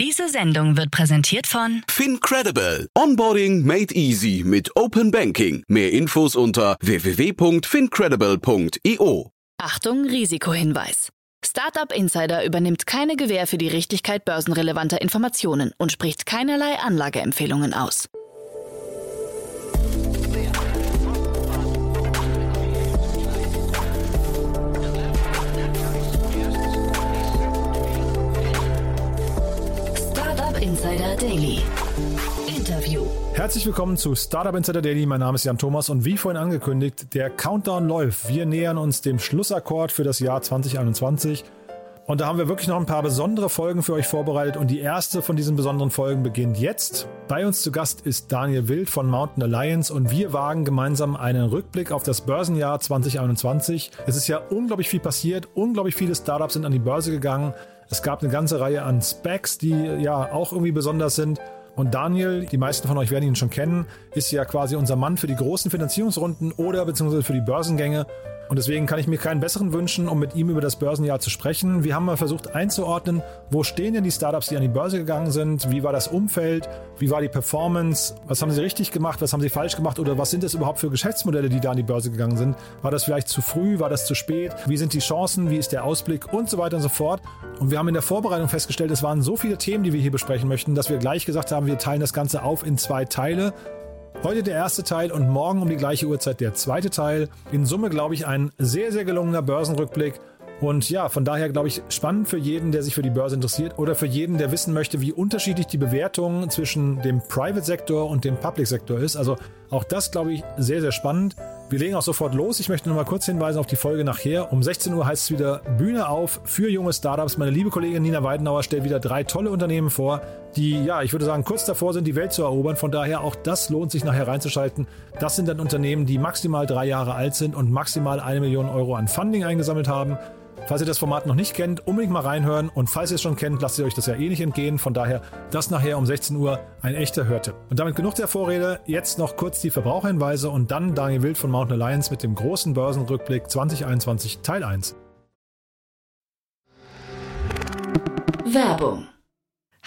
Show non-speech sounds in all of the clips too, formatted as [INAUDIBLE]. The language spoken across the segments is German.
Diese Sendung wird präsentiert von FinCredible. Onboarding made easy mit Open Banking. Mehr Infos unter www.fincredible.io. Achtung, Risikohinweis. Startup Insider übernimmt keine Gewähr für die Richtigkeit börsenrelevanter Informationen und spricht keinerlei Anlageempfehlungen aus. Insider Daily. Interview. Herzlich willkommen zu Startup Insider Daily. Mein Name ist Jan Thomas und wie vorhin angekündigt, der Countdown läuft. Wir nähern uns dem Schlussakkord für das Jahr 2021. Und da haben wir wirklich noch ein paar besondere Folgen für euch vorbereitet. Und die erste von diesen besonderen Folgen beginnt jetzt. Bei uns zu Gast ist Daniel Wild von Mountain Alliance und wir wagen gemeinsam einen Rückblick auf das Börsenjahr 2021. Es ist ja unglaublich viel passiert. Unglaublich viele Startups sind an die Börse gegangen. Es gab eine ganze Reihe an Specs, die ja auch irgendwie besonders sind. Und Daniel, die meisten von euch werden ihn schon kennen, ist ja quasi unser Mann für die großen Finanzierungsrunden oder beziehungsweise für die Börsengänge. Und deswegen kann ich mir keinen besseren wünschen, um mit ihm über das Börsenjahr zu sprechen. Wir haben mal versucht einzuordnen, wo stehen denn die Startups, die an die Börse gegangen sind? Wie war das Umfeld? Wie war die Performance? Was haben sie richtig gemacht? Was haben sie falsch gemacht? Oder was sind es überhaupt für Geschäftsmodelle, die da an die Börse gegangen sind? War das vielleicht zu früh? War das zu spät? Wie sind die Chancen? Wie ist der Ausblick? Und so weiter und so fort. Und wir haben in der Vorbereitung festgestellt, es waren so viele Themen, die wir hier besprechen möchten, dass wir gleich gesagt haben, wir teilen das Ganze auf in zwei Teile. Heute der erste Teil und morgen um die gleiche Uhrzeit der zweite Teil. In Summe, glaube ich, ein sehr, sehr gelungener Börsenrückblick. Und ja, von daher glaube ich spannend für jeden, der sich für die Börse interessiert oder für jeden, der wissen möchte, wie unterschiedlich die Bewertung zwischen dem Private-Sektor und dem Public-Sektor ist. Also auch das glaube ich sehr, sehr spannend. Wir legen auch sofort los. Ich möchte nur mal kurz hinweisen auf die Folge nachher. Um 16 Uhr heißt es wieder Bühne auf für junge Startups. Meine liebe Kollegin Nina Weidenauer stellt wieder drei tolle Unternehmen vor, die, ja, ich würde sagen, kurz davor sind, die Welt zu erobern. Von daher auch das lohnt sich nachher reinzuschalten. Das sind dann Unternehmen, die maximal drei Jahre alt sind und maximal eine Million Euro an Funding eingesammelt haben. Falls ihr das Format noch nicht kennt, unbedingt mal reinhören. Und falls ihr es schon kennt, lasst ihr euch das ja eh nicht entgehen. Von daher, das nachher um 16 Uhr ein echter Hörtipp. Und damit genug der Vorrede. Jetzt noch kurz die Verbraucherhinweise und dann Daniel Wild von Mountain Alliance mit dem großen Börsenrückblick 2021 Teil 1. Werbung.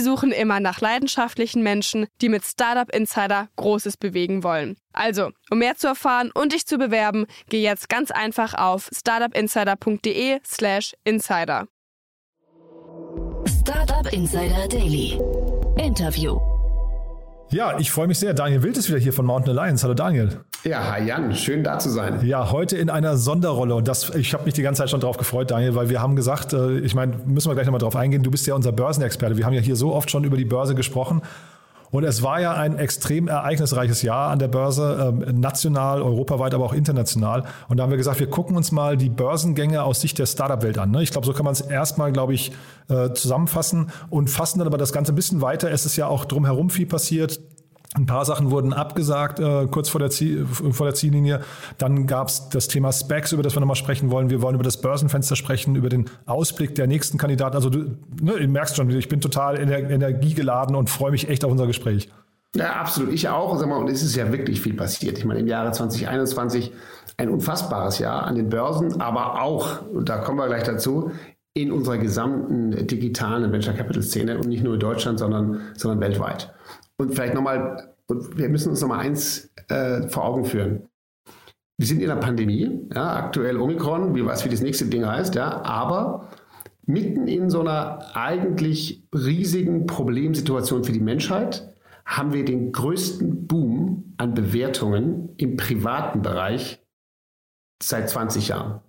suchen immer nach leidenschaftlichen Menschen, die mit Startup Insider Großes bewegen wollen. Also, um mehr zu erfahren und dich zu bewerben, geh jetzt ganz einfach auf startupinsider.de/slash insider. Startup Insider Daily. Interview. Ja, ich freue mich sehr. Daniel Wild ist wieder hier von Mountain Alliance. Hallo Daniel. Ja, hi Jan, schön da zu sein. Ja, heute in einer Sonderrolle und das, ich habe mich die ganze Zeit schon drauf gefreut, Daniel, weil wir haben gesagt, äh, ich meine, müssen wir gleich nochmal drauf eingehen, du bist ja unser Börsenexperte. Wir haben ja hier so oft schon über die Börse gesprochen und es war ja ein extrem ereignisreiches Jahr an der Börse, ähm, national, europaweit, aber auch international. Und da haben wir gesagt, wir gucken uns mal die Börsengänge aus Sicht der Startup-Welt an. Ne? Ich glaube, so kann man es erstmal, glaube ich, äh, zusammenfassen und fassen dann aber das Ganze ein bisschen weiter. Es ist ja auch drumherum viel passiert. Ein paar Sachen wurden abgesagt, äh, kurz vor der, Ziel, vor der Ziellinie. Dann gab es das Thema Specs, über das wir nochmal sprechen wollen. Wir wollen über das Börsenfenster sprechen, über den Ausblick der nächsten Kandidaten. Also du, ne, du merkst schon, ich bin total ener energiegeladen und freue mich echt auf unser Gespräch. Ja, absolut. Ich auch. Sag mal, und es ist ja wirklich viel passiert. Ich meine, im Jahre 2021 ein unfassbares Jahr an den Börsen, aber auch, und da kommen wir gleich dazu, in unserer gesamten digitalen Venture Capital Szene und nicht nur in Deutschland, sondern, sondern weltweit. Und vielleicht nochmal, wir müssen uns nochmal eins äh, vor Augen führen. Wir sind in der Pandemie, ja, aktuell Omikron, wie was wie das nächste Ding heißt, ja, aber mitten in so einer eigentlich riesigen Problemsituation für die Menschheit haben wir den größten Boom an Bewertungen im privaten Bereich seit 20 Jahren.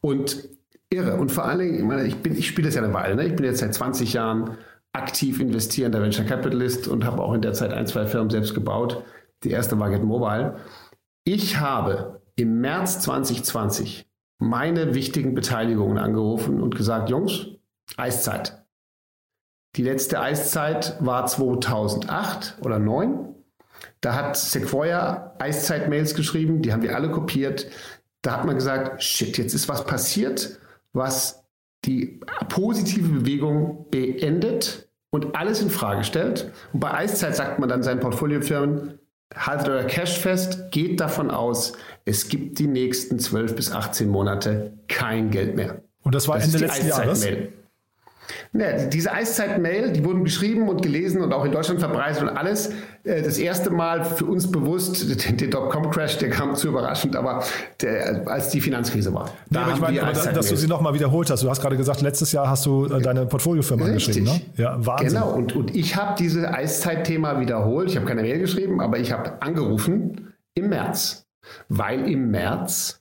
Und irre. Und vor allen Dingen, ich, ich, ich spiele das ja eine Weile, ne? ich bin jetzt seit 20 Jahren aktiv investierender Venture Capitalist und habe auch in der Zeit ein, zwei Firmen selbst gebaut. Die erste war Get Mobile. Ich habe im März 2020 meine wichtigen Beteiligungen angerufen und gesagt, Jungs, Eiszeit. Die letzte Eiszeit war 2008 oder 2009. Da hat Sequoia Eiszeit-Mails geschrieben, die haben wir alle kopiert. Da hat man gesagt, shit, jetzt ist was passiert, was die positive Bewegung beendet und alles in Frage stellt. Und bei Eiszeit sagt man dann seinen Portfoliofirmen, haltet euer Cash fest, geht davon aus, es gibt die nächsten 12 bis 18 Monate kein Geld mehr. Und das war das Ende letzten Jahres? Ne, diese Eiszeit-Mail, die wurden geschrieben und gelesen und auch in Deutschland verbreitet und alles. Äh, das erste Mal für uns bewusst, [LAUGHS] der Dotcom-Crash, der kam zu überraschend, aber der, als die Finanzkrise war. Nee, aber ich meine, aber dass du sie nochmal wiederholt hast. Du hast gerade gesagt, letztes Jahr hast du äh, deine Portfoliofirma angeschrieben. Ne? Ja, Wahnsinn. Genau, und, und ich habe dieses Eiszeit-Thema wiederholt. Ich habe keine Mail geschrieben, aber ich habe angerufen im März, weil im März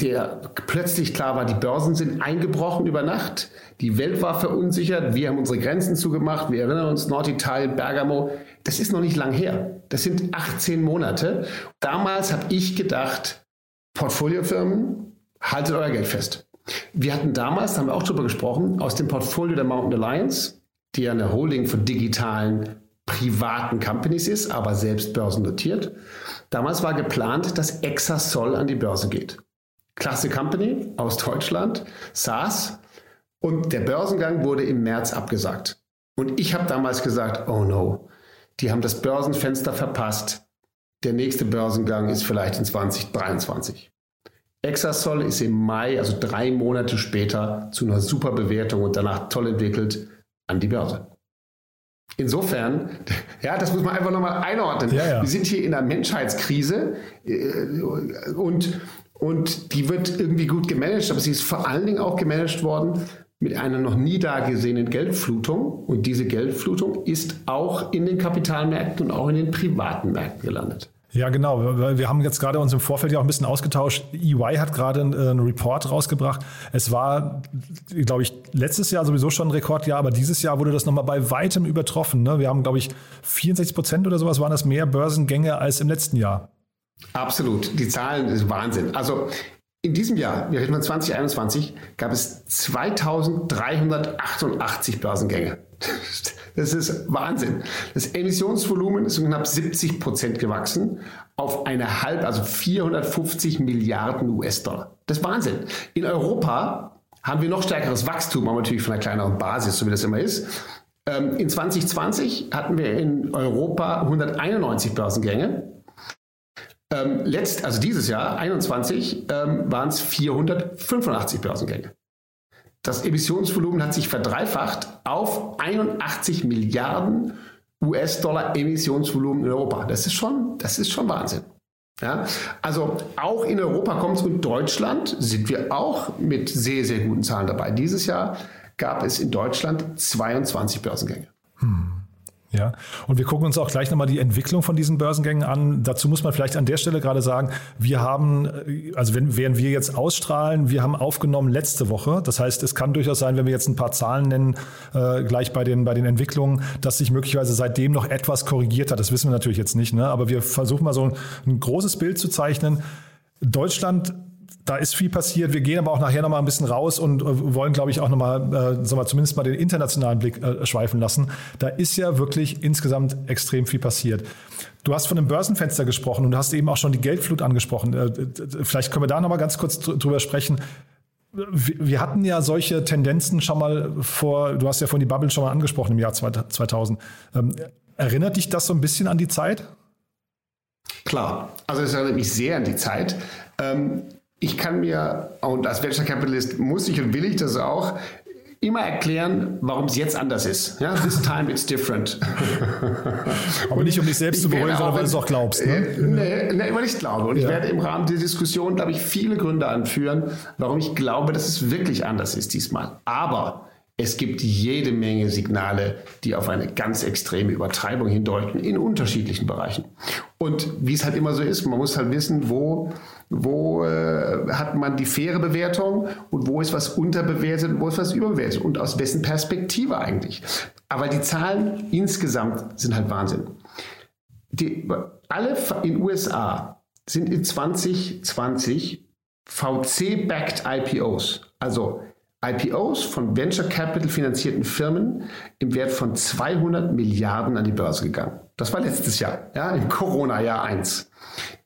der plötzlich klar war, die Börsen sind eingebrochen über Nacht, die Welt war verunsichert, wir haben unsere Grenzen zugemacht, wir erinnern uns Norditalien, Bergamo, das ist noch nicht lang her. Das sind 18 Monate. Damals habe ich gedacht, Portfoliofirmen, haltet euer Geld fest. Wir hatten damals, da haben wir auch drüber gesprochen, aus dem Portfolio der Mountain Alliance, die ja eine Holding von digitalen privaten Companies ist, aber selbst börsennotiert. Damals war geplant, dass Exasol an die Börse geht. Klasse Company aus Deutschland, SaaS. Und der Börsengang wurde im März abgesagt. Und ich habe damals gesagt, oh no, die haben das Börsenfenster verpasst. Der nächste Börsengang ist vielleicht in 2023. Exasol ist im Mai, also drei Monate später, zu einer super Bewertung und danach toll entwickelt an die Börse. Insofern, [LAUGHS] ja, das muss man einfach nochmal einordnen. Ja, ja. Wir sind hier in einer Menschheitskrise äh, und und die wird irgendwie gut gemanagt, aber sie ist vor allen Dingen auch gemanagt worden mit einer noch nie dagesehenen Geldflutung. Und diese Geldflutung ist auch in den Kapitalmärkten und auch in den privaten Märkten gelandet. Ja, genau. Wir haben jetzt gerade uns im Vorfeld ja auch ein bisschen ausgetauscht. EY hat gerade einen Report rausgebracht. Es war, glaube ich, letztes Jahr sowieso schon ein Rekordjahr, aber dieses Jahr wurde das nochmal bei weitem übertroffen. Ne? Wir haben, glaube ich, 64 Prozent oder sowas waren das mehr Börsengänge als im letzten Jahr. Absolut. Die Zahlen ist Wahnsinn. Also in diesem Jahr, wir reden von 2021, gab es 2388 Börsengänge. [LAUGHS] Das ist Wahnsinn. Das Emissionsvolumen ist um knapp 70 Prozent gewachsen auf eine halb, also 450 Milliarden US-Dollar. Das ist Wahnsinn. In Europa haben wir noch stärkeres Wachstum, aber natürlich von einer kleineren Basis, so wie das immer ist. Ähm, in 2020 hatten wir in Europa 191 Börsengänge ähm, letzt, also dieses Jahr, 21, ähm, waren es 485 Börsengänge. Das Emissionsvolumen hat sich verdreifacht auf 81 Milliarden US-Dollar Emissionsvolumen in Europa. Das ist schon, das ist schon Wahnsinn. Ja, also auch in Europa kommt es und Deutschland sind wir auch mit sehr, sehr guten Zahlen dabei. Dieses Jahr gab es in Deutschland 22 Börsengänge. Hm. Ja, und wir gucken uns auch gleich nochmal die Entwicklung von diesen Börsengängen an. Dazu muss man vielleicht an der Stelle gerade sagen, wir haben, äh, also wenn, während wir jetzt ausstrahlen, wir haben aufgenommen letzte Woche. Das heißt, es kann durchaus sein, wenn wir jetzt ein paar Zahlen nennen, äh, gleich bei den, bei den Entwicklungen, dass sich möglicherweise seitdem noch etwas korrigiert hat. Das wissen wir natürlich jetzt nicht, ne? aber wir versuchen mal so ein, ein großes Bild zu zeichnen. Deutschland da ist viel passiert. Wir gehen aber auch nachher nochmal ein bisschen raus und äh, wollen, glaube ich, auch nochmal, äh, sagen wir, zumindest mal den internationalen Blick äh, schweifen lassen. Da ist ja wirklich insgesamt extrem viel passiert. Du hast von einem Börsenfenster gesprochen und du hast eben auch schon die Geldflut angesprochen. Äh, vielleicht können wir da nochmal ganz kurz drüber sprechen. Wir hatten ja solche Tendenzen schon mal vor, du hast ja von die Bubble schon mal angesprochen im Jahr 2000. Ähm, erinnert dich das so ein bisschen an die Zeit? Klar, also es erinnert mich sehr an die Zeit. Ähm, ich kann mir, und als Venture Capitalist muss ich und will ich das auch, immer erklären, warum es jetzt anders ist. Ja, this time it's different. [LAUGHS] Aber nicht um dich selbst zu beruhigen, sondern weil du es auch glaubst. Ne? Nee, nee, weil ich glaube. Und ja. ich werde im Rahmen der Diskussion, glaube ich, viele Gründe anführen, warum ich glaube, dass es wirklich anders ist diesmal. Aber es gibt jede Menge Signale, die auf eine ganz extreme Übertreibung hindeuten in unterschiedlichen Bereichen. Und wie es halt immer so ist, man muss halt wissen, wo, wo äh, hat man die faire Bewertung und wo ist was unterbewertet und wo ist was überbewertet und aus wessen Perspektive eigentlich. Aber die Zahlen insgesamt sind halt Wahnsinn. Die, alle in USA sind in 2020 VC-backed IPOs, also IPOs von Venture Capital finanzierten Firmen im Wert von 200 Milliarden an die Börse gegangen. Das war letztes Jahr, ja, im Corona-Jahr 1.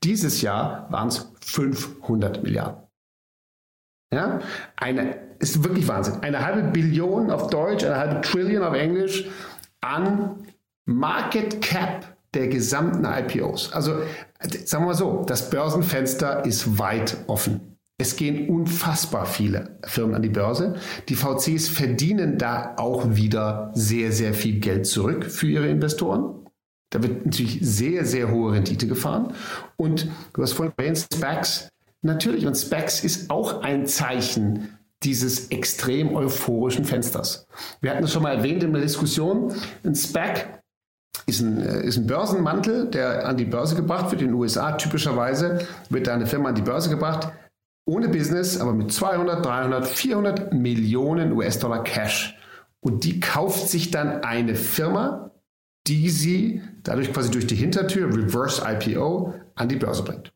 Dieses Jahr waren es 500 Milliarden. Ja, eine, ist wirklich Wahnsinn. Eine halbe Billion auf Deutsch, eine halbe Trillion auf Englisch an Market Cap der gesamten IPOs. Also sagen wir mal so, das Börsenfenster ist weit offen. Es gehen unfassbar viele Firmen an die Börse. Die VCs verdienen da auch wieder sehr, sehr viel Geld zurück für ihre Investoren. Da wird natürlich sehr, sehr hohe Rendite gefahren. Und du hast vorhin erwähnt, Specs. Natürlich, und Specs ist auch ein Zeichen dieses extrem euphorischen Fensters. Wir hatten es schon mal erwähnt in der Diskussion. Ein Spec ist ein, äh, ist ein Börsenmantel, der an die Börse gebracht wird. In den USA typischerweise wird da eine Firma an die Börse gebracht, ohne Business, aber mit 200, 300, 400 Millionen US-Dollar Cash. Und die kauft sich dann eine Firma, die sie dadurch quasi durch die Hintertür, Reverse IPO, an die Börse bringt.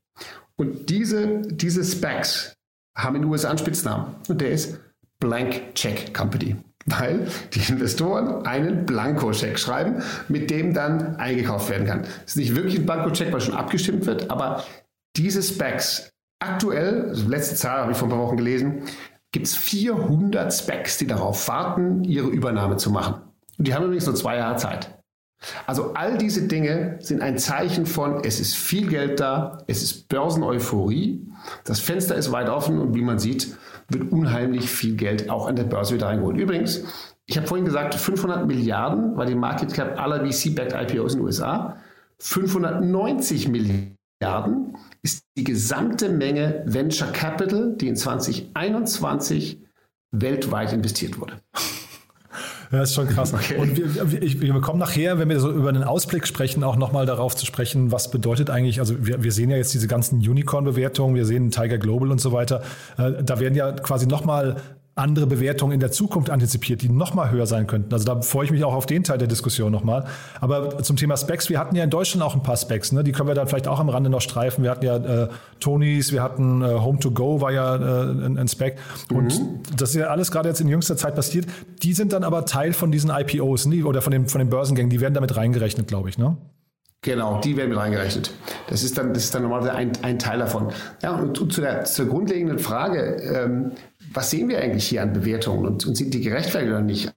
Und diese, diese Specs haben in den USA einen Spitznamen. Und der ist Blank Check Company weil die Investoren einen Blankoscheck schreiben, mit dem dann eingekauft werden kann. Es ist nicht wirklich ein Blankoscheck, weil schon abgestimmt wird, aber diese Specs aktuell, also letzte Zahl habe ich vor ein paar Wochen gelesen, gibt es 400 Specs, die darauf warten, ihre Übernahme zu machen. Und die haben übrigens nur zwei Jahre Zeit. Also all diese Dinge sind ein Zeichen von, es ist viel Geld da, es ist Börseneuphorie, das Fenster ist weit offen und wie man sieht, wird unheimlich viel Geld auch an der Börse wieder reingeholt. Übrigens, ich habe vorhin gesagt, 500 Milliarden war die Market Cap aller VC-backed IPOs in den USA. 590 Milliarden ist die gesamte Menge Venture Capital, die in 2021 weltweit investiert wurde. Ja, ist schon krass. Okay. Und wir, ich, wir kommen nachher, wenn wir so über einen Ausblick sprechen, auch nochmal darauf zu sprechen, was bedeutet eigentlich, also wir, wir sehen ja jetzt diese ganzen Unicorn-Bewertungen, wir sehen Tiger Global und so weiter. Äh, da werden ja quasi nochmal andere Bewertungen in der Zukunft antizipiert, die noch mal höher sein könnten. Also da freue ich mich auch auf den Teil der Diskussion nochmal. Aber zum Thema Specs, wir hatten ja in Deutschland auch ein paar Specs, ne? die können wir dann vielleicht auch am Rande noch streifen. Wir hatten ja äh, Tonys, wir hatten äh, Home to Go war ja äh, ein, ein, Spec. Und mhm. das ist ja alles gerade jetzt in jüngster Zeit passiert. Die sind dann aber Teil von diesen IPOs nie, oder von, dem, von den Börsengängen, die werden damit reingerechnet, glaube ich, ne? Genau, die werden mit reingerechnet. Das ist dann, das ist dann normalerweise ein, ein Teil davon. Ja, und, zu der, zur grundlegenden Frage, ähm, was sehen wir eigentlich hier an Bewertungen und, und sind die gerechtfertigt oder nicht?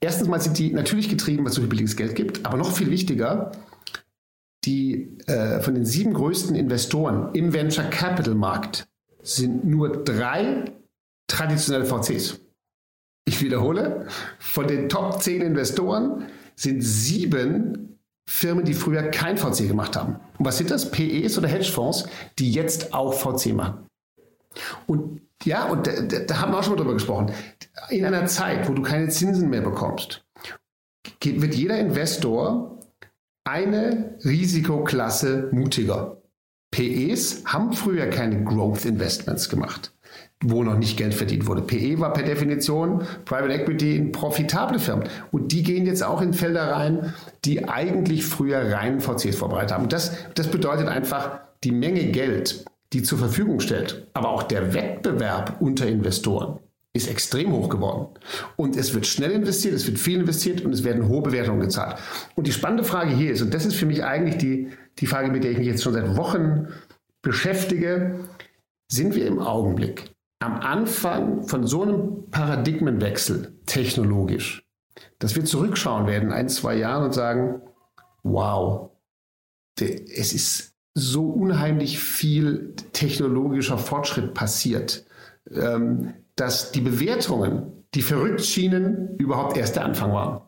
Erstens mal sind die natürlich getrieben, es so viel billiges Geld gibt, aber noch viel wichtiger, die äh, von den sieben größten Investoren im Venture Capital Markt sind nur drei traditionelle VCs. Ich wiederhole, von den Top 10 Investoren sind sieben Firmen, die früher kein VC gemacht haben. Und was sind das? PEs oder Hedgefonds, die jetzt auch VC machen. Und ja, und da, da haben wir auch schon mal drüber gesprochen. In einer Zeit, wo du keine Zinsen mehr bekommst, wird jeder Investor eine Risikoklasse mutiger. PEs haben früher keine Growth Investments gemacht, wo noch nicht Geld verdient wurde. PE war per Definition Private Equity in profitable Firmen. Und die gehen jetzt auch in Felder rein, die eigentlich früher rein VCs vorbereitet haben. Das, das bedeutet einfach, die Menge Geld, die zur Verfügung stellt, aber auch der Wettbewerb unter Investoren ist extrem hoch geworden. Und es wird schnell investiert, es wird viel investiert und es werden hohe Bewertungen gezahlt. Und die spannende Frage hier ist, und das ist für mich eigentlich die, die Frage, mit der ich mich jetzt schon seit Wochen beschäftige, sind wir im Augenblick am Anfang von so einem Paradigmenwechsel technologisch, dass wir zurückschauen werden, ein, zwei Jahren und sagen, wow, es ist so unheimlich viel technologischer Fortschritt passiert, ähm, dass die Bewertungen, die verrückt schienen, überhaupt erst der Anfang waren.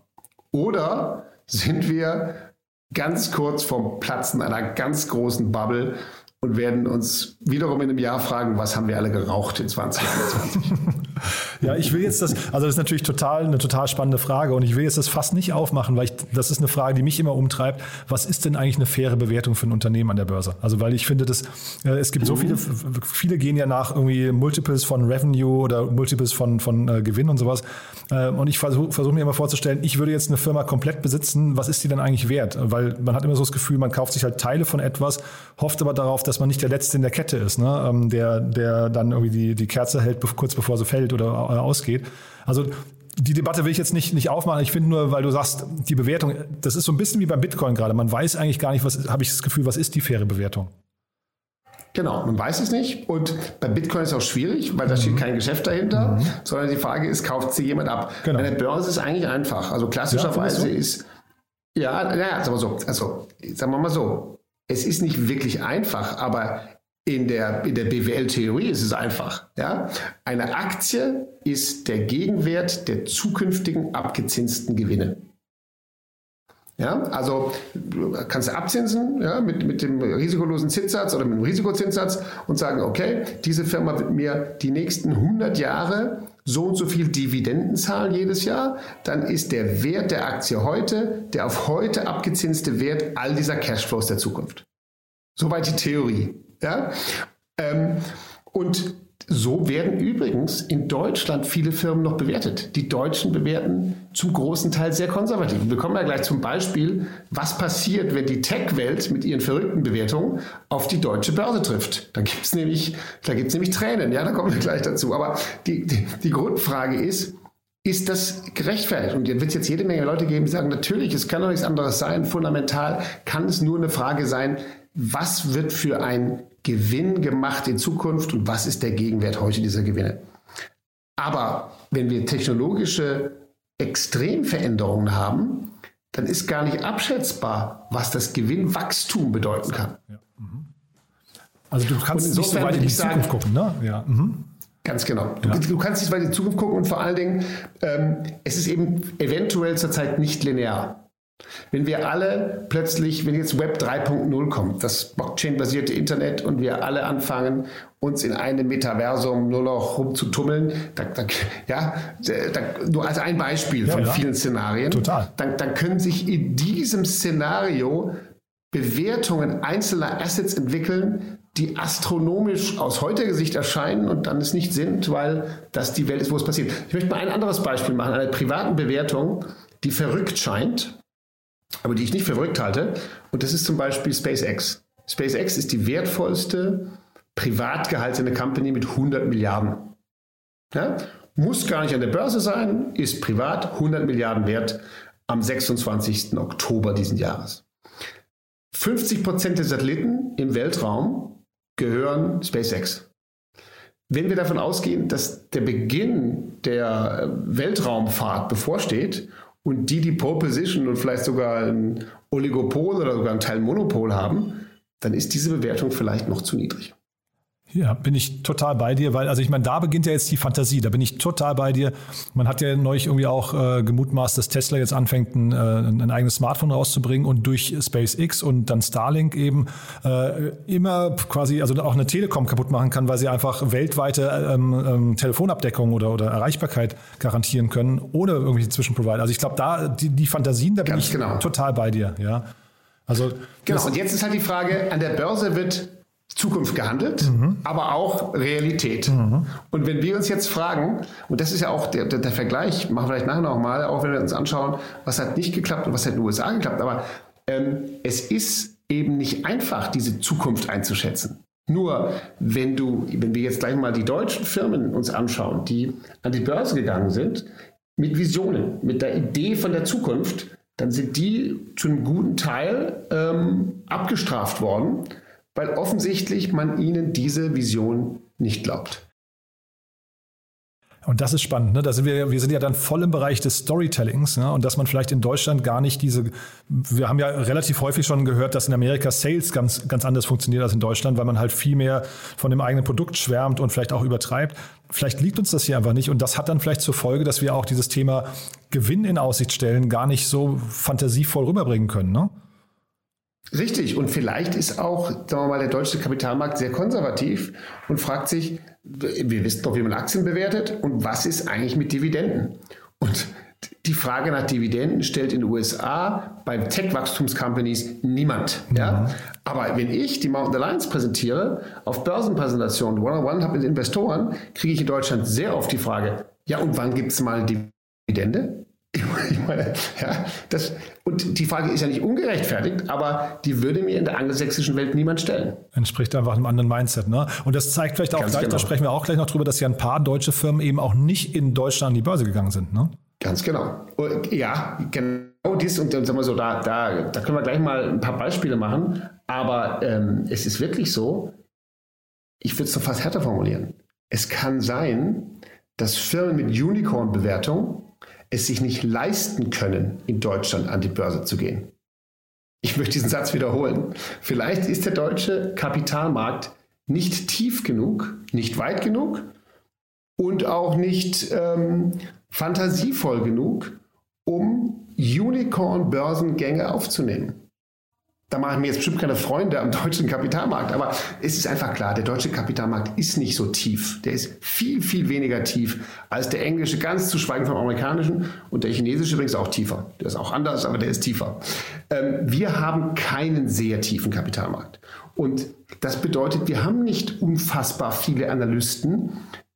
Oder sind wir ganz kurz vom Platzen einer ganz großen Bubble und werden uns wiederum in einem Jahr fragen, was haben wir alle geraucht in [LAUGHS] 2021? Ja, ich will jetzt das, also das ist natürlich total eine total spannende Frage und ich will jetzt das fast nicht aufmachen, weil ich, das ist eine Frage, die mich immer umtreibt. Was ist denn eigentlich eine faire Bewertung für ein Unternehmen an der Börse? Also weil ich finde, dass äh, es gibt so viele, viele gehen ja nach irgendwie Multiples von Revenue oder Multiples von, von äh, Gewinn und sowas. Äh, und ich versuche versuch mir immer vorzustellen, ich würde jetzt eine Firma komplett besitzen, was ist die denn eigentlich wert? Weil man hat immer so das Gefühl, man kauft sich halt Teile von etwas, hofft aber darauf, dass man nicht der Letzte in der Kette ist, ne? Ähm, der, der dann irgendwie die, die Kerze hält, kurz bevor sie fällt anfällt oder äh, ausgeht. Also die Debatte will ich jetzt nicht, nicht aufmachen. Ich finde nur, weil du sagst, die Bewertung, das ist so ein bisschen wie beim Bitcoin gerade. Man weiß eigentlich gar nicht, was, habe ich das Gefühl, was ist die faire Bewertung? Genau, man weiß es nicht. Und bei Bitcoin ist es auch schwierig, weil da steht mhm. kein Geschäft dahinter, mhm. sondern die Frage ist, kauft sie jemand ab? Genau. Bei der Börse ist eigentlich einfach. Also klassischerweise ja, ist, ja, naja, sagen wir so, also sagen wir mal so, es ist nicht wirklich einfach, aber in der, in der BWL-Theorie ist es einfach. Ja? Eine Aktie ist der Gegenwert der zukünftigen abgezinsten Gewinne. Ja, also kannst du abzinsen ja, mit, mit dem risikolosen Zinssatz oder mit dem Risikozinssatz und sagen, okay, diese Firma wird mir die nächsten 100 Jahre so und so viel Dividenden zahlen jedes Jahr, dann ist der Wert der Aktie heute der auf heute abgezinste Wert all dieser Cashflows der Zukunft. Soweit die Theorie. Ja? Ähm, und so werden übrigens in Deutschland viele Firmen noch bewertet. Die Deutschen bewerten zum großen Teil sehr konservativ. Wir kommen ja gleich zum Beispiel, was passiert, wenn die Tech-Welt mit ihren verrückten Bewertungen auf die deutsche Börse trifft. Da gibt es nämlich, nämlich Tränen, ja, da kommen wir gleich dazu. Aber die, die, die Grundfrage ist, ist das gerechtfertigt? Und jetzt wird es jetzt jede Menge Leute geben, die sagen, natürlich, es kann doch nichts anderes sein. Fundamental kann es nur eine Frage sein, was wird für ein Gewinn gemacht in Zukunft und was ist der Gegenwert heute dieser Gewinne. Aber wenn wir technologische Extremveränderungen haben, dann ist gar nicht abschätzbar, was das Gewinnwachstum bedeuten kann. Ja. Mhm. Also du kannst nicht so weit in die Zukunft gucken, ne? Ja. Mhm. Ganz genau. Du, ja. du, kannst nicht weit in die Zukunft gucken und vor allen Dingen, ähm, es ist eben eventuell zurzeit nicht linear. Wenn wir alle plötzlich, wenn jetzt Web 3.0 kommt, das Blockchain-basierte Internet und wir alle anfangen, uns in einem Metaversum nur noch rumzutummeln, da, da, ja, da, nur als ein Beispiel ja, von ja. vielen Szenarien, Total. Dann, dann können sich in diesem Szenario Bewertungen einzelner Assets entwickeln, die astronomisch aus heutiger Sicht erscheinen und dann es nicht sind, weil das die Welt ist, wo es passiert. Ich möchte mal ein anderes Beispiel machen, eine privaten Bewertung, die verrückt scheint aber die ich nicht verrückt halte. Und das ist zum Beispiel SpaceX. SpaceX ist die wertvollste privat gehaltene Company mit 100 Milliarden. Ja? Muss gar nicht an der Börse sein, ist privat 100 Milliarden wert am 26. Oktober diesen Jahres. 50 Prozent der Satelliten im Weltraum gehören SpaceX. Wenn wir davon ausgehen, dass der Beginn der Weltraumfahrt bevorsteht und die, die Pole Position und vielleicht sogar ein Oligopol oder sogar ein Teil Monopol haben, dann ist diese Bewertung vielleicht noch zu niedrig. Ja, bin ich total bei dir, weil, also ich meine, da beginnt ja jetzt die Fantasie, da bin ich total bei dir. Man hat ja neulich irgendwie auch äh, gemutmaßt, dass Tesla jetzt anfängt, ein, äh, ein eigenes Smartphone rauszubringen und durch SpaceX und dann Starlink eben äh, immer quasi, also auch eine Telekom kaputt machen kann, weil sie einfach weltweite ähm, ähm, Telefonabdeckung oder, oder Erreichbarkeit garantieren können, ohne irgendwelche Zwischenprovider. Also ich glaube, da die, die Fantasien, da bin Ganz ich genau. total bei dir, ja. Also, genau, und jetzt ist halt die Frage, an der Börse wird Zukunft gehandelt, mhm. aber auch Realität. Mhm. Und wenn wir uns jetzt fragen, und das ist ja auch der, der, der Vergleich, machen wir vielleicht nachher nochmal, auch wenn wir uns anschauen, was hat nicht geklappt und was hat in den USA geklappt, aber ähm, es ist eben nicht einfach, diese Zukunft einzuschätzen. Nur wenn du, wenn wir jetzt gleich mal die deutschen Firmen uns anschauen, die an die Börse gegangen sind, mit Visionen, mit der Idee von der Zukunft, dann sind die zu einem guten Teil ähm, abgestraft worden weil offensichtlich man ihnen diese Vision nicht glaubt. Und das ist spannend. Ne? Da sind wir, wir sind ja dann voll im Bereich des Storytellings ne? und dass man vielleicht in Deutschland gar nicht diese, wir haben ja relativ häufig schon gehört, dass in Amerika Sales ganz, ganz anders funktioniert als in Deutschland, weil man halt viel mehr von dem eigenen Produkt schwärmt und vielleicht auch übertreibt. Vielleicht liegt uns das hier einfach nicht und das hat dann vielleicht zur Folge, dass wir auch dieses Thema Gewinn in Aussicht stellen gar nicht so fantasievoll rüberbringen können. Ne? Richtig. Und vielleicht ist auch, sagen wir mal, der deutsche Kapitalmarkt sehr konservativ und fragt sich, wir wissen doch, wie man Aktien bewertet und was ist eigentlich mit Dividenden? Und die Frage nach Dividenden stellt in den USA bei Tech-Wachstums-Companies niemand. Mhm. Ja? Aber wenn ich die Mountain Alliance präsentiere, auf Börsenpräsentationen, One-on-One habe mit Investoren, kriege ich in Deutschland sehr oft die Frage, ja und wann gibt es mal Dividende? Ich meine, ja, das, und die Frage ist ja nicht ungerechtfertigt, aber die würde mir in der angelsächsischen Welt niemand stellen. Entspricht einfach einem anderen Mindset. Ne? Und das zeigt vielleicht auch Ganz gleich, genau. da sprechen wir auch gleich noch drüber, dass ja ein paar deutsche Firmen eben auch nicht in Deutschland an die Börse gegangen sind. Ne? Ganz genau. Ja, genau dies und dann sagen wir so, da, da, da können wir gleich mal ein paar Beispiele machen. Aber ähm, es ist wirklich so, ich würde es doch fast härter formulieren. Es kann sein, dass Firmen mit Unicorn-Bewertung es sich nicht leisten können, in Deutschland an die Börse zu gehen. Ich möchte diesen Satz wiederholen. Vielleicht ist der deutsche Kapitalmarkt nicht tief genug, nicht weit genug und auch nicht ähm, fantasievoll genug, um Unicorn-Börsengänge aufzunehmen da mache ich mir jetzt bestimmt keine Freunde am deutschen Kapitalmarkt, aber es ist einfach klar, der deutsche Kapitalmarkt ist nicht so tief. Der ist viel, viel weniger tief als der englische, ganz zu schweigen vom amerikanischen und der chinesische übrigens auch tiefer. Der ist auch anders, aber der ist tiefer. Ähm, wir haben keinen sehr tiefen Kapitalmarkt. Und das bedeutet, wir haben nicht unfassbar viele Analysten,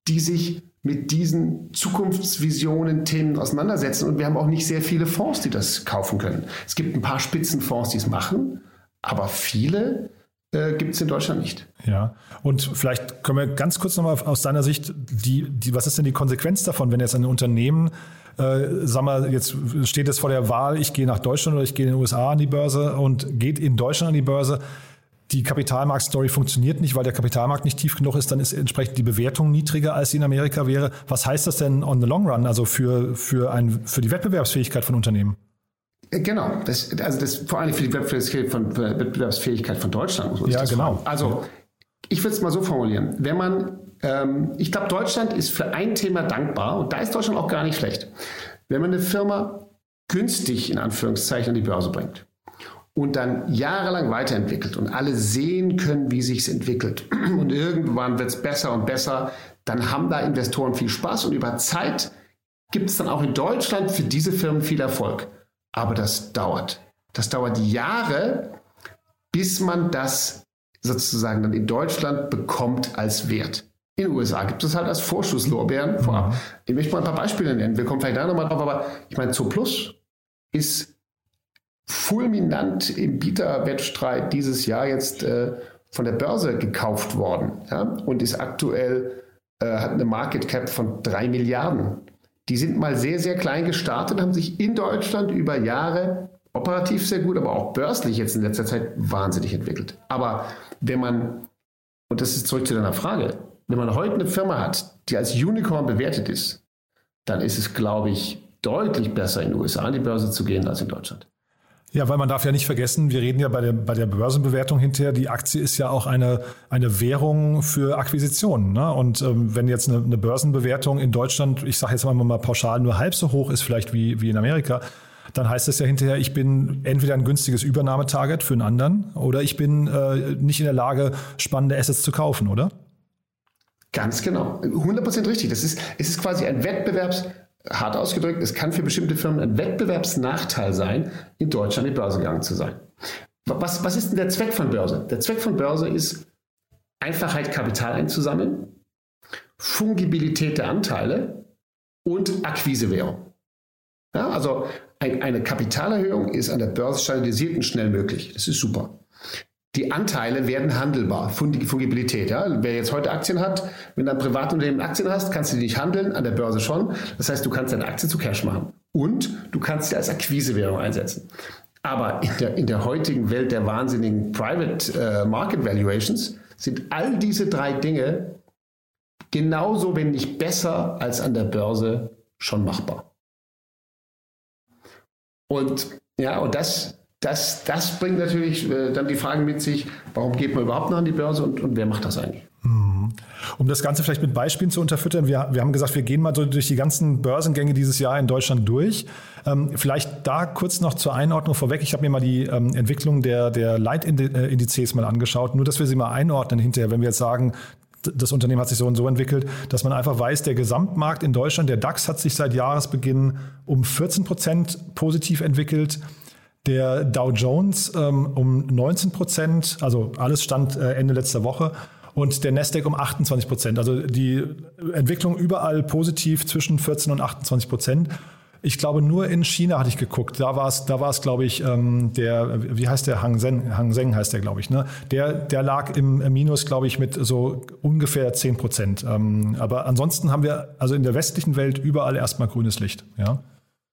die sich mit diesen Zukunftsvisionen, Themen auseinandersetzen. Und wir haben auch nicht sehr viele Fonds, die das kaufen können. Es gibt ein paar Spitzenfonds, die es machen, aber viele äh, gibt es in Deutschland nicht. Ja, und vielleicht können wir ganz kurz nochmal aus deiner Sicht, die, die, was ist denn die Konsequenz davon, wenn jetzt ein Unternehmen, äh, sag mal, jetzt steht es vor der Wahl, ich gehe nach Deutschland oder ich gehe in den USA an die Börse und geht in Deutschland an die Börse die Kapitalmarktstory funktioniert nicht, weil der Kapitalmarkt nicht tief genug ist, dann ist entsprechend die Bewertung niedriger, als sie in Amerika wäre. Was heißt das denn on the long run, also für, für, ein, für die Wettbewerbsfähigkeit von Unternehmen? Äh, genau, das, also das vor allem für die Wettbewerbsfähigkeit von, Wettbewerbsfähigkeit von Deutschland muss man Ja, genau. Also ich würde es mal so formulieren. Wenn man, ähm, ich glaube, Deutschland ist für ein Thema dankbar und da ist Deutschland auch gar nicht schlecht. Wenn man eine Firma günstig in Anführungszeichen an die Börse bringt und dann jahrelang weiterentwickelt und alle sehen können, wie sich es entwickelt [CLEARS THROAT] und irgendwann wird es besser und besser, dann haben da Investoren viel Spaß und über Zeit gibt es dann auch in Deutschland für diese Firmen viel Erfolg. Aber das dauert. Das dauert Jahre, bis man das sozusagen dann in Deutschland bekommt als Wert. In den USA gibt es halt als Vorschusslorbeeren vorab. Mhm. Ich möchte mal ein paar Beispiele nennen. Wir kommen vielleicht da nochmal drauf, aber ich meine, Zooplus ist fulminant im Bieterwettstreit dieses Jahr jetzt äh, von der Börse gekauft worden ja, und ist aktuell, äh, hat eine Market Cap von drei Milliarden. Die sind mal sehr, sehr klein gestartet, haben sich in Deutschland über Jahre operativ sehr gut, aber auch börslich jetzt in letzter Zeit wahnsinnig entwickelt. Aber wenn man, und das ist zurück zu deiner Frage, wenn man heute eine Firma hat, die als Unicorn bewertet ist, dann ist es, glaube ich, deutlich besser in den USA an die Börse zu gehen als in Deutschland. Ja, weil man darf ja nicht vergessen, wir reden ja bei der, bei der Börsenbewertung hinterher, die Aktie ist ja auch eine, eine Währung für Akquisitionen. Ne? Und ähm, wenn jetzt eine, eine Börsenbewertung in Deutschland, ich sage jetzt mal, mal pauschal, nur halb so hoch ist vielleicht wie, wie in Amerika, dann heißt es ja hinterher, ich bin entweder ein günstiges Übernahmetarget für einen anderen oder ich bin äh, nicht in der Lage, spannende Assets zu kaufen, oder? Ganz genau. 100% richtig. Das ist, es ist quasi ein Wettbewerbs- hart ausgedrückt, es kann für bestimmte Firmen ein Wettbewerbsnachteil sein, in Deutschland in die Börse gegangen zu sein. Was, was ist denn der Zweck von Börse? Der Zweck von Börse ist, Einfachheit, Kapital einzusammeln, Fungibilität der Anteile und Akquisewährung. Ja, also ein, eine Kapitalerhöhung ist an der Börse standardisiert und schnell möglich. Das ist super die Anteile werden handelbar. Fungibilität. Ja? Wer jetzt heute Aktien hat, wenn du ein Privatunternehmen Aktien hast, kannst du die nicht handeln, an der Börse schon. Das heißt, du kannst deine Aktie zu Cash machen. Und du kannst sie als Akquisewährung einsetzen. Aber in der, in der heutigen Welt der wahnsinnigen Private äh, Market Valuations sind all diese drei Dinge genauso, wenn nicht besser als an der Börse schon machbar. Und ja, und das, das, das bringt natürlich äh, dann die Frage mit sich, warum geht man überhaupt noch an die Börse und, und wer macht das eigentlich? Mhm. Um das Ganze vielleicht mit Beispielen zu unterfüttern, wir, wir haben gesagt, wir gehen mal so durch die ganzen Börsengänge dieses Jahr in Deutschland durch. Ähm, vielleicht da kurz noch zur Einordnung vorweg. Ich habe mir mal die ähm, Entwicklung der, der Leitindizes mal angeschaut, nur dass wir sie mal einordnen hinterher, wenn wir jetzt sagen, das Unternehmen hat sich so und so entwickelt, dass man einfach weiß, der Gesamtmarkt in Deutschland, der DAX hat sich seit Jahresbeginn um 14 Prozent positiv entwickelt der Dow Jones ähm, um 19 Prozent, also alles stand äh, Ende letzter Woche und der Nasdaq um 28 Prozent. Also die Entwicklung überall positiv zwischen 14 und 28 Prozent. Ich glaube, nur in China hatte ich geguckt. Da war es, da war es, glaube ich, ähm, der, wie heißt der Hang Seng, Hang Seng heißt der, glaube ich. Ne? Der, der lag im Minus, glaube ich, mit so ungefähr 10 Prozent. Ähm, aber ansonsten haben wir also in der westlichen Welt überall erstmal grünes Licht. Ja.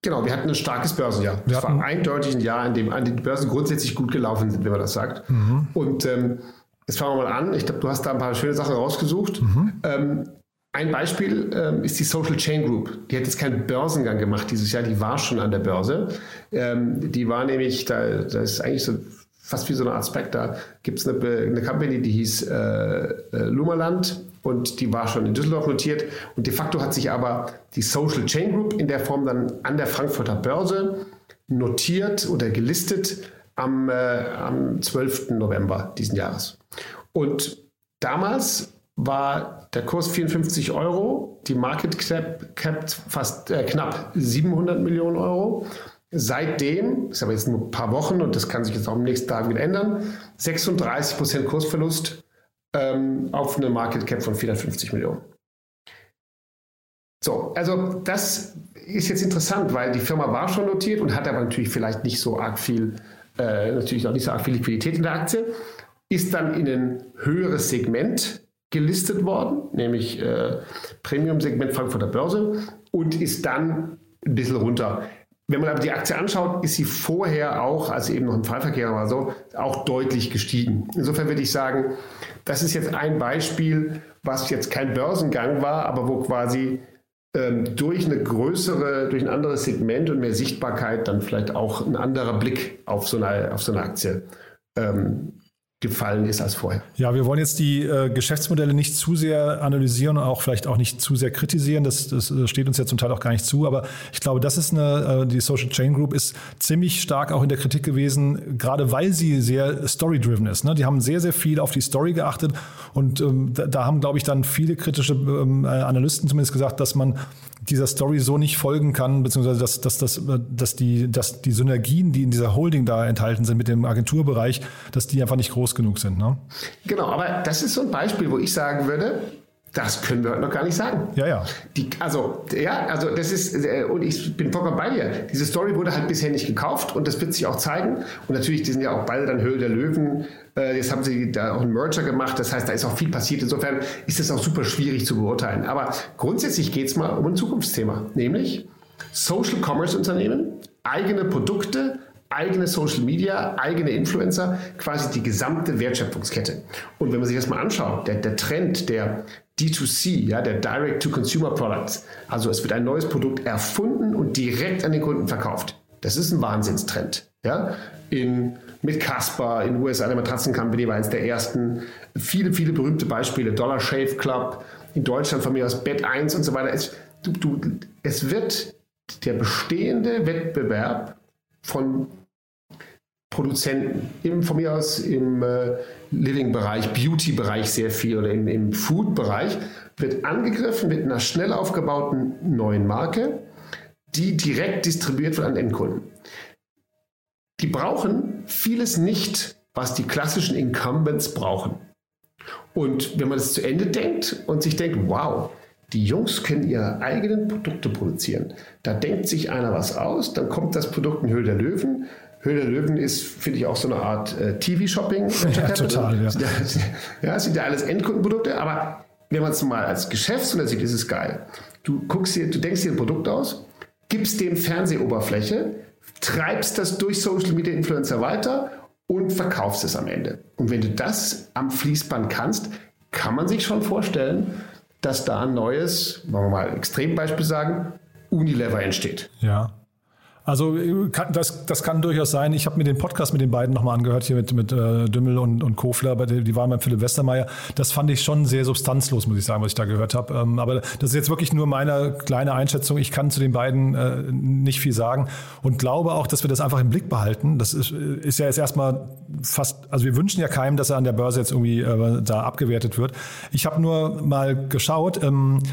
Genau, wir hatten ein starkes Börsenjahr. Wir das war eindeutig ein Jahr, in dem die Börsen grundsätzlich gut gelaufen sind, wenn man das sagt. Mhm. Und ähm, jetzt fangen wir mal an. Ich glaube, du hast da ein paar schöne Sachen rausgesucht. Mhm. Ähm, ein Beispiel ähm, ist die Social Chain Group. Die hat jetzt keinen Börsengang gemacht dieses Jahr, die war schon an der Börse. Ähm, die war nämlich, da, da ist eigentlich so fast wie so eine Art Spectre, gibt es eine, eine Company, die hieß äh, äh, Lummerland und die war schon in Düsseldorf notiert. Und de facto hat sich aber die Social Chain Group in der Form dann an der Frankfurter Börse notiert oder gelistet am, äh, am 12. November diesen Jahres. Und damals war der Kurs 54 Euro, die Market Cap, Cap fast äh, knapp 700 Millionen Euro. Seitdem, das ist aber jetzt nur ein paar Wochen und das kann sich jetzt auch im nächsten Tag wieder ändern, 36 Prozent Kursverlust ähm, auf eine Market Cap von 450 Millionen. So, also das ist jetzt interessant, weil die Firma war schon notiert und hat aber natürlich vielleicht nicht so arg viel, äh, natürlich auch nicht so arg viel Liquidität in der Aktie, ist dann in ein höheres Segment gelistet worden, nämlich äh, Premium-Segment Frankfurter Börse und ist dann ein bisschen runter. Wenn man aber die Aktie anschaut, ist sie vorher auch, als eben noch im Fallverkehr war so, auch deutlich gestiegen. Insofern würde ich sagen, das ist jetzt ein Beispiel, was jetzt kein Börsengang war, aber wo quasi ähm, durch eine größere, durch ein anderes Segment und mehr Sichtbarkeit dann vielleicht auch ein anderer Blick auf so eine, auf so eine Aktie ähm, gefallen ist als vorher. Ja, wir wollen jetzt die äh, Geschäftsmodelle nicht zu sehr analysieren und auch vielleicht auch nicht zu sehr kritisieren. Das, das äh, steht uns ja zum Teil auch gar nicht zu. Aber ich glaube, das ist eine, äh, die Social Chain Group ist ziemlich stark auch in der Kritik gewesen, gerade weil sie sehr story-driven ist. Ne? Die haben sehr, sehr viel auf die Story geachtet und ähm, da, da, haben, glaube ich, dann viele kritische ähm, äh, Analysten zumindest gesagt, dass man dieser Story so nicht folgen kann, beziehungsweise dass, dass, dass, dass, die, dass die Synergien, die in dieser Holding da enthalten sind mit dem Agenturbereich, dass die einfach nicht groß genug sind. Ne? Genau, aber das ist so ein Beispiel, wo ich sagen würde, das können wir heute noch gar nicht sagen. Ja, ja. Die, also, ja, also das ist, äh, und ich bin vollkommen bei dir. Diese Story wurde halt bisher nicht gekauft und das wird sich auch zeigen. Und natürlich, die sind ja auch beide dann Höhle der Löwen. Äh, jetzt haben sie da auch einen Merger gemacht. Das heißt, da ist auch viel passiert. Insofern ist es auch super schwierig zu beurteilen. Aber grundsätzlich geht es mal um ein Zukunftsthema, nämlich Social Commerce Unternehmen, eigene Produkte, eigene Social Media, eigene Influencer, quasi die gesamte Wertschöpfungskette. Und wenn man sich das mal anschaut, der, der Trend der D2C, ja, der Direct-to-Consumer Products, also es wird ein neues Produkt erfunden und direkt an den Kunden verkauft. Das ist ein Wahnsinnstrend. Ja? In, mit Casper in den USA, der Matratzen Company war eines der ersten. Viele, viele berühmte Beispiele. Dollar Shave Club, in Deutschland von mir aus Bett 1 und so weiter. Es, du, du, es wird der bestehende Wettbewerb von Produzenten, im, von mir aus im äh, Living-Bereich, Beauty-Bereich sehr viel oder im, im Food-Bereich, wird angegriffen mit einer schnell aufgebauten neuen Marke, die direkt distribuiert wird an Endkunden. Die brauchen vieles nicht, was die klassischen Incumbents brauchen. Und wenn man das zu Ende denkt und sich denkt, wow, die Jungs können ihre eigenen Produkte produzieren. Da denkt sich einer was aus, dann kommt das Produkt in Höhle der Löwen, Höhle der Löwen ist, finde ich, auch so eine Art äh, TV-Shopping. [LAUGHS] Ja, total, ja. [LAUGHS] Ja, sind ja alles Endkundenprodukte, aber wenn man es mal als Geschäftsmodell sieht, ist es geil. Du guckst dir, du denkst dir ein Produkt aus, gibst dem Fernsehoberfläche, treibst das durch Social Media Influencer weiter und verkaufst es am Ende. Und wenn du das am Fließband kannst, kann man sich schon vorstellen, dass da ein neues, wollen wir mal Extrembeispiel sagen, Unilever entsteht. Ja. Also das, das kann durchaus sein. Ich habe mir den Podcast mit den beiden nochmal angehört, hier mit, mit äh, Dümmel und, und Kofler, die waren beim Philipp Westermeier. Das fand ich schon sehr substanzlos, muss ich sagen, was ich da gehört habe. Ähm, aber das ist jetzt wirklich nur meine kleine Einschätzung. Ich kann zu den beiden äh, nicht viel sagen und glaube auch, dass wir das einfach im Blick behalten. Das ist, ist ja jetzt erstmal fast, also wir wünschen ja keinem, dass er an der Börse jetzt irgendwie äh, da abgewertet wird. Ich habe nur mal geschaut, ähm,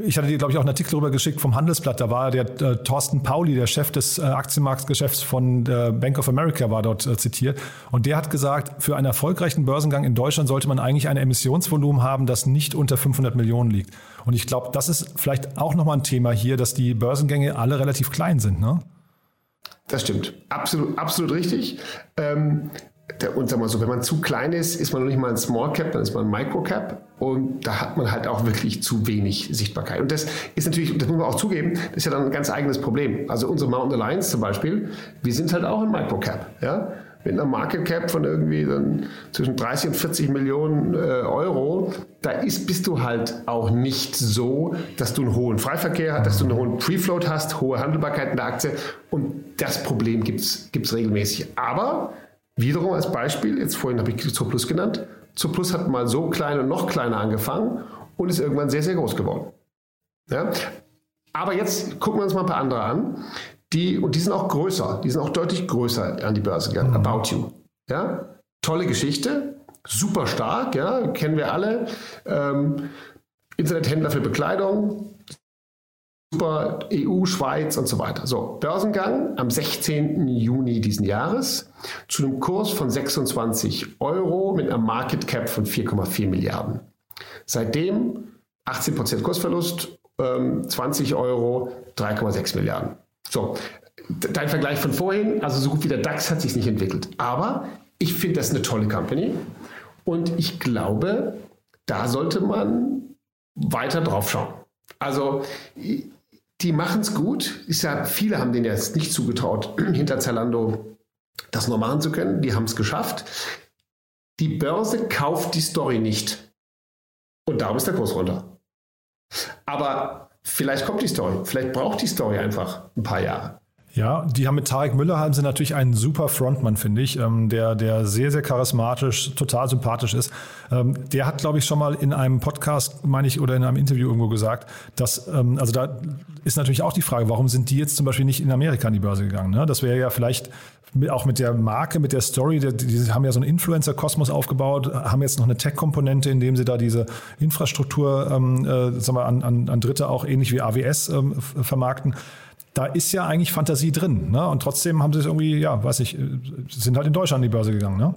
ich hatte dir, glaube ich, auch einen Artikel darüber geschickt vom Handelsblatt. Da war der äh, Thorsten Pauli, der Chef des äh, Aktienmarktgeschäfts von der Bank of America, war dort äh, zitiert. Und der hat gesagt, für einen erfolgreichen Börsengang in Deutschland sollte man eigentlich ein Emissionsvolumen haben, das nicht unter 500 Millionen liegt. Und ich glaube, das ist vielleicht auch nochmal ein Thema hier, dass die Börsengänge alle relativ klein sind, ne? Das stimmt. Absolut, absolut richtig. Ähm, der, und sag mal so, wenn man zu klein ist, ist man noch nicht mal ein Small Cap, dann ist man ein Micro Cap und da hat man halt auch wirklich zu wenig Sichtbarkeit. Und das ist natürlich, das muss man auch zugeben, das ist ja dann ein ganz eigenes Problem. Also unsere Mountain Alliance zum Beispiel, wir sind halt auch ein Micro Cap, ja. Mit einer Market Cap von irgendwie dann zwischen 30 und 40 Millionen äh, Euro, da ist, bist du halt auch nicht so, dass du einen hohen Freiverkehr hast, dass du einen hohen Free-Float hast, hohe Handelbarkeit in der Aktie. Und das Problem gibt es regelmäßig. Aber Wiederum als Beispiel, jetzt vorhin habe ich Zooplus genannt, Zooplus hat mal so klein und noch kleiner angefangen und ist irgendwann sehr, sehr groß geworden. Ja? Aber jetzt gucken wir uns mal ein paar andere an. Die, und die sind auch größer, die sind auch deutlich größer an die Börse gegangen. Mhm. About You. Ja? Tolle Geschichte, super stark, ja? kennen wir alle. Ähm, Internethändler für Bekleidung, Super EU, Schweiz und so weiter. So, Börsengang am 16. Juni diesen Jahres zu einem Kurs von 26 Euro mit einer Market Cap von 4,4 Milliarden. Seitdem 18% Kursverlust, 20 ähm, Euro, 3,6 Milliarden. So, dein Vergleich von vorhin, also so gut wie der DAX hat sich nicht entwickelt. Aber ich finde das eine tolle Company und ich glaube, da sollte man weiter drauf schauen. Also die machen es gut. Ist ja, viele haben denen jetzt nicht zugetraut, [CLEARS THROAT] hinter Zalando das noch machen zu können. Die haben es geschafft. Die Börse kauft die Story nicht. Und darum ist der Kurs runter. Aber vielleicht kommt die Story. Vielleicht braucht die Story einfach ein paar Jahre. Ja, die haben mit Tarek Müller haben sie natürlich einen super Frontmann, finde ich, ähm, der, der sehr, sehr charismatisch, total sympathisch ist. Ähm, der hat, glaube ich, schon mal in einem Podcast, meine ich, oder in einem Interview irgendwo gesagt, dass, ähm, also da ist natürlich auch die Frage, warum sind die jetzt zum Beispiel nicht in Amerika an die Börse gegangen? Ne? Das wäre ja vielleicht auch mit der Marke, mit der Story, die, die haben ja so einen Influencer-Kosmos aufgebaut, haben jetzt noch eine Tech-Komponente, indem sie da diese Infrastruktur ähm, äh, sagen wir, an, an, an Dritte auch ähnlich wie AWS ähm, vermarkten da ist ja eigentlich Fantasie drin. Ne? Und trotzdem haben sie es irgendwie, ja, weiß ich, sind halt in Deutschland an die Börse gegangen. Ne?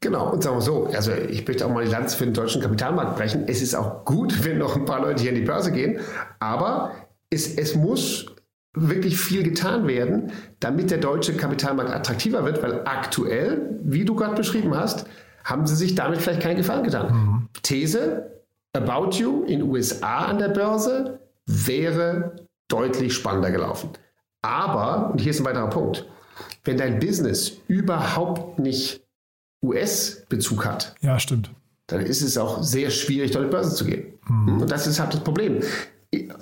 Genau, und sagen wir so, also ich möchte auch mal die Lanze für den deutschen Kapitalmarkt brechen. Es ist auch gut, [LAUGHS] wenn noch ein paar Leute hier an die Börse gehen, aber es, es muss wirklich viel getan werden, damit der deutsche Kapitalmarkt attraktiver wird, weil aktuell, wie du gerade beschrieben hast, haben sie sich damit vielleicht keinen Gefallen getan. Mhm. These, About You in USA an der Börse wäre deutlich spannender gelaufen. Aber, und hier ist ein weiterer Punkt, wenn dein Business überhaupt nicht US-Bezug hat, ja, stimmt. dann ist es auch sehr schwierig, dort in die Börse zu gehen. Mhm. Und das ist halt das Problem.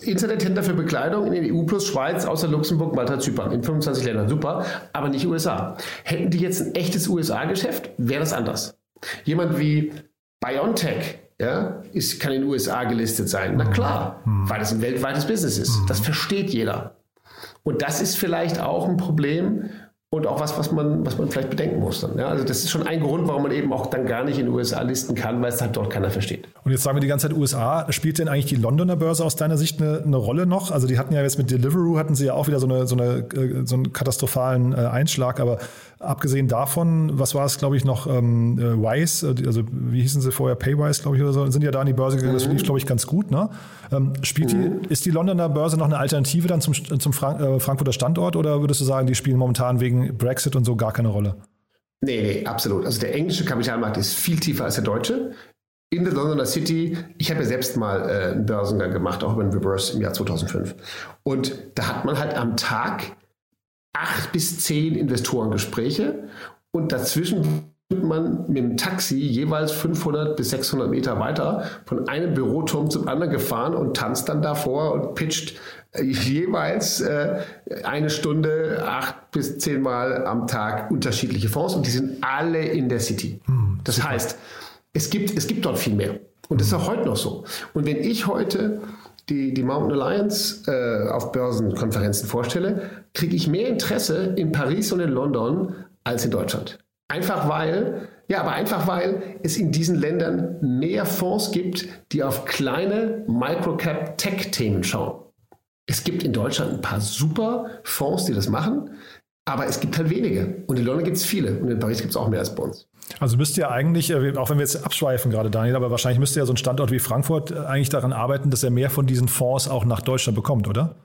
Internethändler für Bekleidung in den EU plus Schweiz, außer Luxemburg, Malta, Zypern, in 25 Ländern, super, aber nicht USA. Hätten die jetzt ein echtes USA-Geschäft, wäre das anders. Jemand wie BioNTech ja, ist, kann in den USA gelistet sein. Na klar, mhm. weil das ein weltweites Business ist. Mhm. Das versteht jeder. Und das ist vielleicht auch ein Problem, und auch was, was man, was man vielleicht bedenken muss dann. Ja? Also das ist schon ein Grund, warum man eben auch dann gar nicht in den USA listen kann, weil es halt dort keiner versteht. Und jetzt sagen wir die ganze Zeit USA. Spielt denn eigentlich die Londoner Börse aus deiner Sicht eine, eine Rolle noch? Also die hatten ja jetzt mit Deliveroo hatten sie ja auch wieder so, eine, so, eine, äh, so einen katastrophalen äh, Einschlag, aber abgesehen davon, was war es, glaube ich, noch ähm, äh, Wise, also wie hießen sie vorher, Paywise, glaube ich, oder so, sind ja da an die Börse gegangen. Mhm. Das lief, glaube ich, ganz gut. Ne? Ähm, spielt mhm. die, ist die Londoner Börse noch eine Alternative dann zum, zum Frank äh, Frankfurter Standort oder würdest du sagen, die spielen momentan wegen Brexit und so gar keine Rolle? Nee, nee, absolut. Also der englische Kapitalmarkt ist viel tiefer als der deutsche. In der Londoner City, ich habe ja selbst mal äh, einen Börsengang gemacht, auch über den Reverse im Jahr 2005. Und da hat man halt am Tag acht bis zehn Investorengespräche und dazwischen man mit dem Taxi jeweils 500 bis 600 Meter weiter von einem Büroturm zum anderen gefahren und tanzt dann davor und pitcht äh, jeweils äh, eine Stunde, acht bis zehn Mal am Tag unterschiedliche Fonds und die sind alle in der City. Hm, das super. heißt, es gibt, es gibt dort viel mehr. Und das ist auch heute noch so. Und wenn ich heute die, die Mountain Alliance äh, auf Börsenkonferenzen vorstelle, kriege ich mehr Interesse in Paris und in London als in Deutschland. Einfach weil, ja, aber einfach weil es in diesen Ländern mehr Fonds gibt, die auf kleine Microcap-Tech-Themen schauen. Es gibt in Deutschland ein paar super Fonds, die das machen, aber es gibt halt wenige. Und in London gibt es viele und in Paris gibt es auch mehr als bei uns. Also müsste ja eigentlich, äh, auch wenn wir jetzt abschweifen gerade, Daniel, aber wahrscheinlich müsste ja so ein Standort wie Frankfurt äh, eigentlich daran arbeiten, dass er mehr von diesen Fonds auch nach Deutschland bekommt, oder?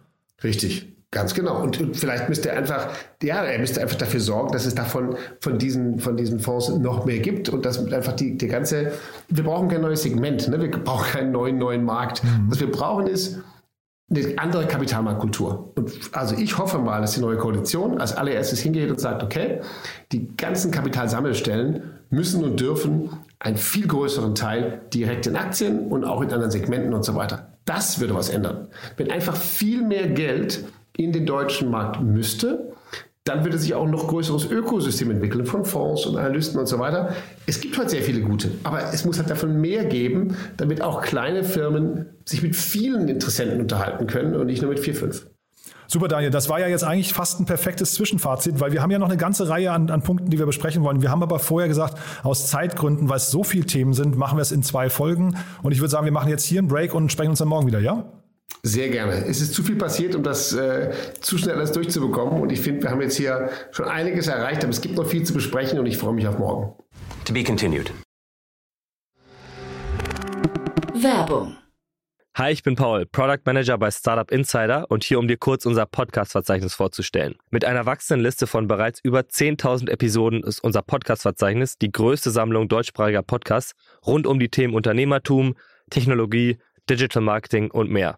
Richtig. Ganz genau. Und, und, vielleicht müsste er einfach, ja, er müsste einfach dafür sorgen, dass es davon von diesen, von diesen Fonds noch mehr gibt und dass einfach die, die ganze, wir brauchen kein neues Segment, ne? wir brauchen keinen neuen, neuen Markt. Mhm. Was wir brauchen ist, eine andere Kapitalmarktkultur. Und also ich hoffe mal, dass die neue Koalition als allererstes hingeht und sagt, okay, die ganzen Kapitalsammelstellen müssen und dürfen einen viel größeren Teil direkt in Aktien und auch in anderen Segmenten und so weiter. Das würde was ändern. Wenn einfach viel mehr Geld in den deutschen Markt müsste, dann würde sich auch ein noch größeres Ökosystem entwickeln von Fonds und Analysten und so weiter. Es gibt heute sehr viele gute, aber es muss halt davon mehr geben, damit auch kleine Firmen sich mit vielen Interessenten unterhalten können und nicht nur mit vier, fünf. Super, Daniel. Das war ja jetzt eigentlich fast ein perfektes Zwischenfazit, weil wir haben ja noch eine ganze Reihe an, an Punkten, die wir besprechen wollen. Wir haben aber vorher gesagt, aus Zeitgründen, weil es so viele Themen sind, machen wir es in zwei Folgen. Und ich würde sagen, wir machen jetzt hier einen Break und sprechen uns dann morgen wieder, ja? Sehr gerne. Es ist zu viel passiert, um das äh, zu schnell alles durchzubekommen. Und ich finde, wir haben jetzt hier schon einiges erreicht, aber es gibt noch viel zu besprechen und ich freue mich auf morgen. To be continued. Werbung. Hi, ich bin Paul, Product Manager bei Startup Insider und hier, um dir kurz unser Podcast-Verzeichnis vorzustellen. Mit einer wachsenden Liste von bereits über 10.000 Episoden ist unser Podcast-Verzeichnis die größte Sammlung deutschsprachiger Podcasts rund um die Themen Unternehmertum, Technologie, Digital Marketing und mehr.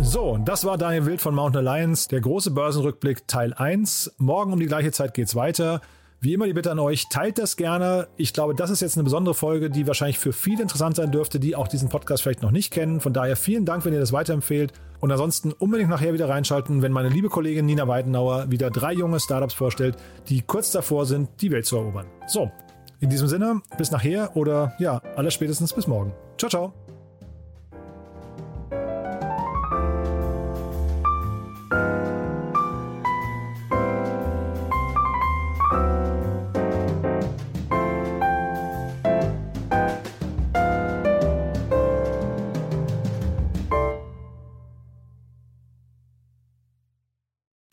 So, das war Daniel Wild von Mountain Alliance, der große Börsenrückblick Teil 1. Morgen um die gleiche Zeit geht's weiter. Wie immer die Bitte an euch, teilt das gerne. Ich glaube, das ist jetzt eine besondere Folge, die wahrscheinlich für viele interessant sein dürfte, die auch diesen Podcast vielleicht noch nicht kennen. Von daher vielen Dank, wenn ihr das weiterempfehlt. Und ansonsten unbedingt nachher wieder reinschalten, wenn meine liebe Kollegin Nina Weidenauer wieder drei junge Startups vorstellt, die kurz davor sind, die Welt zu erobern. So, in diesem Sinne, bis nachher oder ja, aller spätestens bis morgen. Ciao, ciao.